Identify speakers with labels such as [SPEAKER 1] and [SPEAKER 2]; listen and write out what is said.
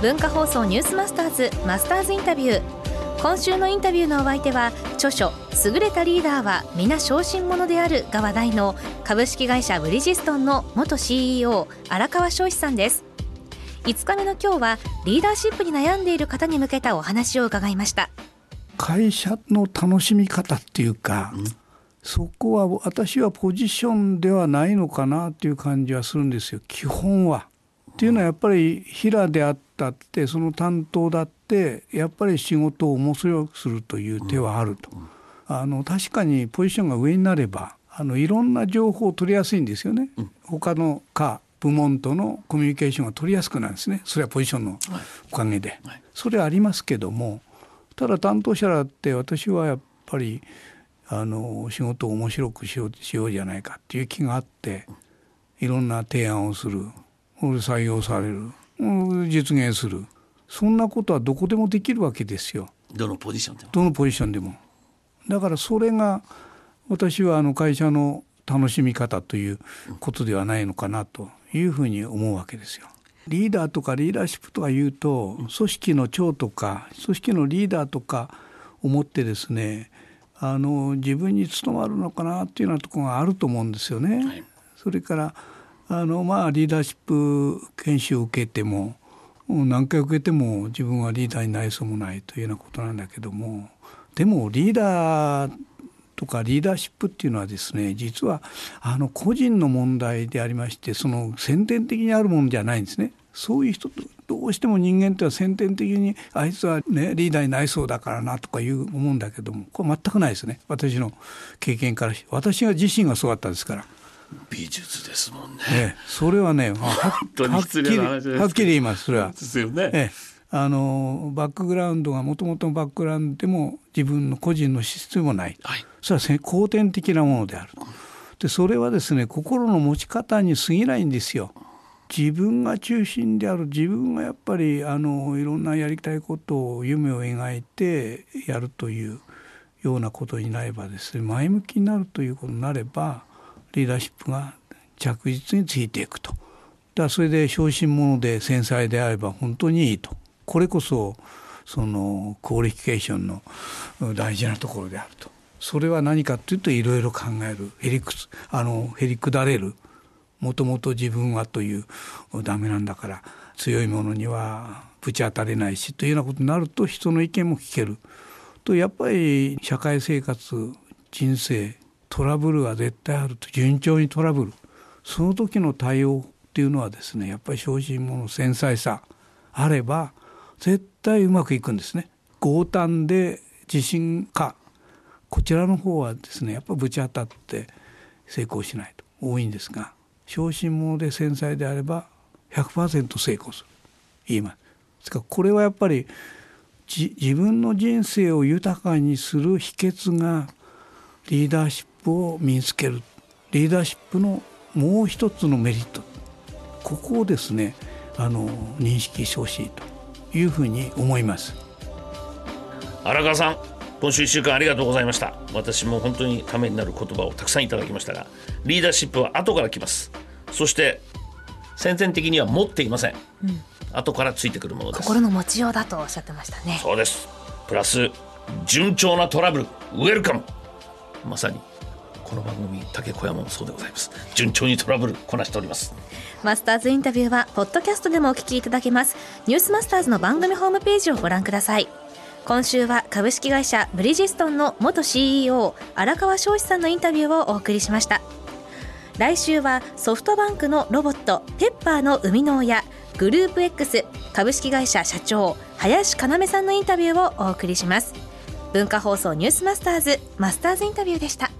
[SPEAKER 1] 文化放送ニュースマスターズマスターズインタビュー。今週のインタビューのお相手は著書優れたリーダーは皆小心者であるが話題の株式会社ブリヂストンの元 CEO 荒川翔志さんです。5日目の今日はリーダーシップに悩んでいる方に向けたお話を伺いました。
[SPEAKER 2] 会社の楽しみ方っていうか、うん、そこは私はポジションではないのかなっていう感じはするんですよ。基本は。っていうのはやっぱり平であったってその担当だってやっぱり仕事を面白くするという手はあると。あの確かにポジションが上になればあのいろんな情報を取りやすいんですよね。他の課部門とのコミュニケーションが取りやすくなるんですね。それはポジションのおかげで、それはありますけどもただ担当者だって私はやっぱりあの仕事を面白くしようしようじゃないかっていう気があっていろんな提案をする採用される実現するそんなことはどこでもできるわけですよ。
[SPEAKER 3] どのポジションでも。
[SPEAKER 2] どのポジションでも。だからそれが私はあの会社の楽しみ方ということではないのかなというふうに思うわけですよ。リーダーとかリーダーシップとか言うと組織の長とか組織のリーダーとか思ってですねあの自分に務まるのかなっていうようなところがあると思うんですよね。はい、それからあのまあリーダーシップ研修を受けても何回受けても自分はリーダーになりそうもないというようなことなんだけどもでもリーダーとかリーダーシップっていうのはですね実はあの個人の問題でありましてその先天的にあるものじゃないんですね。そういう人どうしても人間っては先天的にあいつはねリーダーになりそうだからなとかいう思うんだけどもこれ全くないですね私の経験から私が自身がそうだったですから。
[SPEAKER 3] 美術ですもんね。
[SPEAKER 2] ええ、それはね、はっきりはっきり言います。それは。
[SPEAKER 3] ですよね。
[SPEAKER 2] ええ、あのバックグラウンドがもともとのバックグラウンドでも自分の個人の資質もない。はい、それは後天的なものである。でそれはですね心の持ち方に過ぎないんですよ。自分が中心である自分がやっぱりあのいろんなやりたいことを夢を描いてやるというようなことになればですね前向きになるということになればリーダーシップが着実についていくと。だそれで小心者で繊細であれば本当にいいと。これこそその qualification の大事なところであると。それは何かというといろいろ考えるへりくあのへりくだれるもともと自分はというダメなんだから強いものにはぶち当たれないしというようなことになると人の意見も聞けるとやっぱり社会生活人生トラブルが絶対あると順調にトラブルその時の対応っていうのはですねやっぱり小心者繊細さあれば絶対うまくいくんですね。強胆で自信かこちらの方はですねやっぱぶち当たって成功しないと多いんですが小心者で繊細であれば100%成功する言います。ですからこれはやっぱり自分の人生を豊かにする秘訣がリーダーシップを身につける。リーダーシップのもう一つのメリット。ここをですねあの認識してほしいというふうに思います。
[SPEAKER 3] 荒川さん今週1週間ありがとうございました。私も本当にためになる言葉をたくさんいただきましたがリーダーシップは後から来ます。そして先天的には持っていません、うん、後からついてくるものです。
[SPEAKER 1] 心の持ちようだとおっしゃってましたね。
[SPEAKER 3] そうです。プラス順調なトラブル。ウェルカム。まさにこの番組竹小山もそうでございます。順調にトラブルこなしております。
[SPEAKER 1] マスターズインタビューはポッドキャストでもお聞きいただけます。ニュースマスターズの番組ホームページをご覧ください。今週は株式会社ブリヂストンの元 CEO 荒川翔志さんのインタビューをお送りしました。来週はソフトバンクのロボットペッパーの生みの親グループ X 株式会社社長林要さんのインタビューをお送りします。文化放送ニュースマスターズマスターズインタビューでした。